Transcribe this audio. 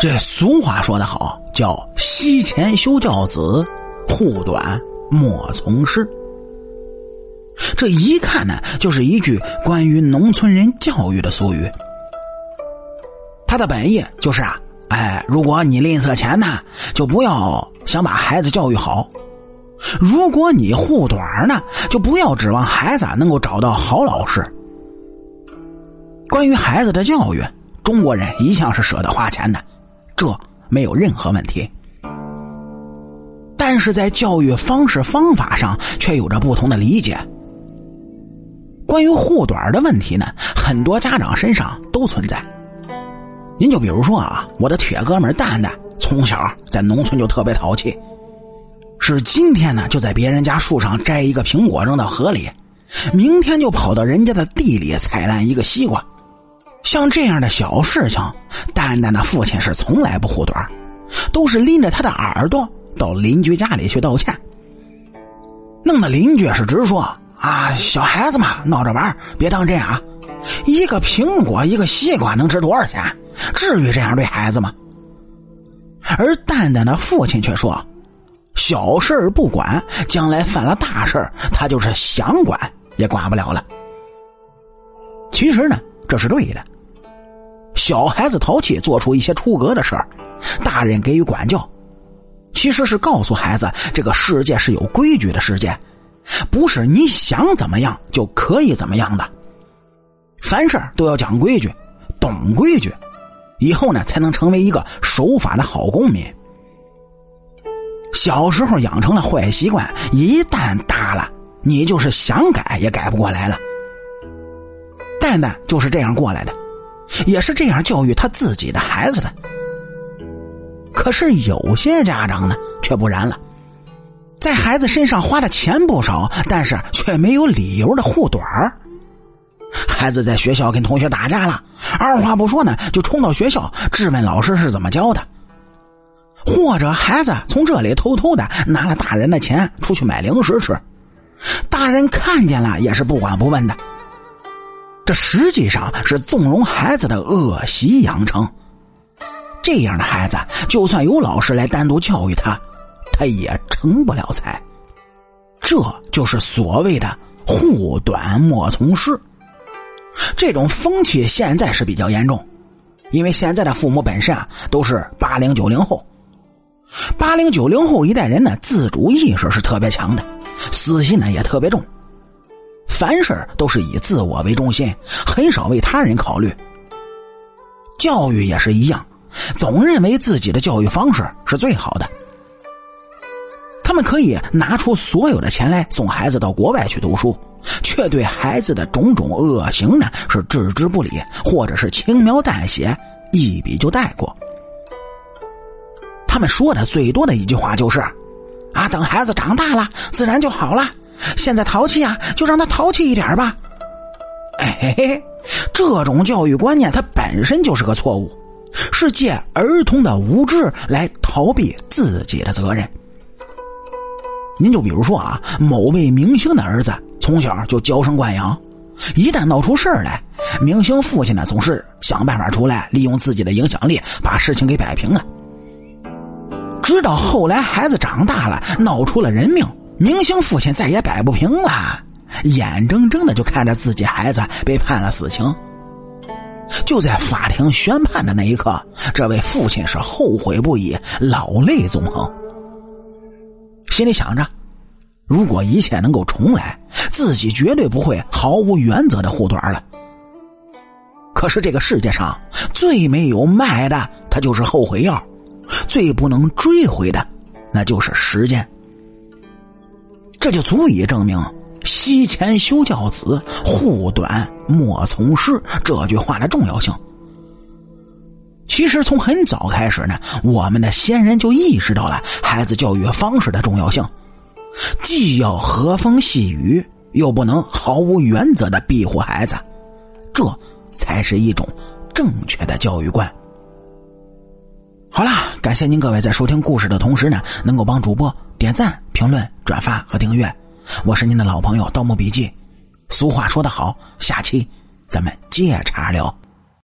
这俗话说得好，叫“膝前修教子，护短莫从师”。这一看呢，就是一句关于农村人教育的俗语。他的本意就是啊，哎，如果你吝啬钱呢，就不要想把孩子教育好；如果你护短呢，就不要指望孩子能够找到好老师。关于孩子的教育，中国人一向是舍得花钱的，这没有任何问题。但是在教育方式方法上，却有着不同的理解。关于护短的问题呢，很多家长身上都存在。您就比如说啊，我的铁哥们蛋蛋，从小在农村就特别淘气，是今天呢就在别人家树上摘一个苹果扔到河里，明天就跑到人家的地里采烂一个西瓜。像这样的小事情，蛋蛋的父亲是从来不护短，都是拎着他的耳朵到邻居家里去道歉，弄得邻居是直说啊，小孩子嘛，闹着玩，别当真啊！一个苹果，一个西瓜，能值多少钱？至于这样对孩子吗？而蛋蛋的父亲却说：“小事不管，将来犯了大事他就是想管也管不了了。”其实呢，这是对的。小孩子淘气，做出一些出格的事儿，大人给予管教，其实是告诉孩子，这个世界是有规矩的世界，不是你想怎么样就可以怎么样的。凡事都要讲规矩，懂规矩，以后呢才能成为一个守法的好公民。小时候养成了坏习惯，一旦大了，你就是想改也改不过来了。蛋蛋就是这样过来的。也是这样教育他自己的孩子的。可是有些家长呢，却不然了，在孩子身上花的钱不少，但是却没有理由的护短儿。孩子在学校跟同学打架了，二话不说呢，就冲到学校质问老师是怎么教的。或者孩子从这里偷偷的拿了大人的钱出去买零食吃，大人看见了也是不管不问的。这实际上是纵容孩子的恶习养成，这样的孩子，就算有老师来单独教育他，他也成不了才。这就是所谓的“护短莫从师”。这种风气现在是比较严重，因为现在的父母本身啊都是八零九零后，八零九零后一代人呢，自主意识是特别强的，私心呢也特别重。凡事都是以自我为中心，很少为他人考虑。教育也是一样，总认为自己的教育方式是最好的。他们可以拿出所有的钱来送孩子到国外去读书，却对孩子的种种恶行呢是置之不理，或者是轻描淡写，一笔就带过。他们说的最多的一句话就是：“啊，等孩子长大了，自然就好了。”现在淘气啊，就让他淘气一点吧。哎，这种教育观念它本身就是个错误，是借儿童的无知来逃避自己的责任。您就比如说啊，某位明星的儿子从小就娇生惯养，一旦闹出事来，明星父亲呢总是想办法出来，利用自己的影响力把事情给摆平了。直到后来孩子长大了，闹出了人命。明星父亲再也摆不平了，眼睁睁的就看着自己孩子被判了死刑。就在法庭宣判的那一刻，这位父亲是后悔不已，老泪纵横，心里想着：如果一切能够重来，自己绝对不会毫无原则的护短了。可是这个世界上最没有卖的，它就是后悔药；最不能追回的，那就是时间。这就足以证明“膝前修教子，护短莫从师”这句话的重要性。其实从很早开始呢，我们的先人就意识到了孩子教育方式的重要性，既要和风细雨，又不能毫无原则的庇护孩子，这才是一种正确的教育观。好啦，感谢您各位在收听故事的同时呢，能够帮主播点赞、评论、转发和订阅。我是您的老朋友《盗墓笔记》。俗话说得好，下期咱们接茬聊。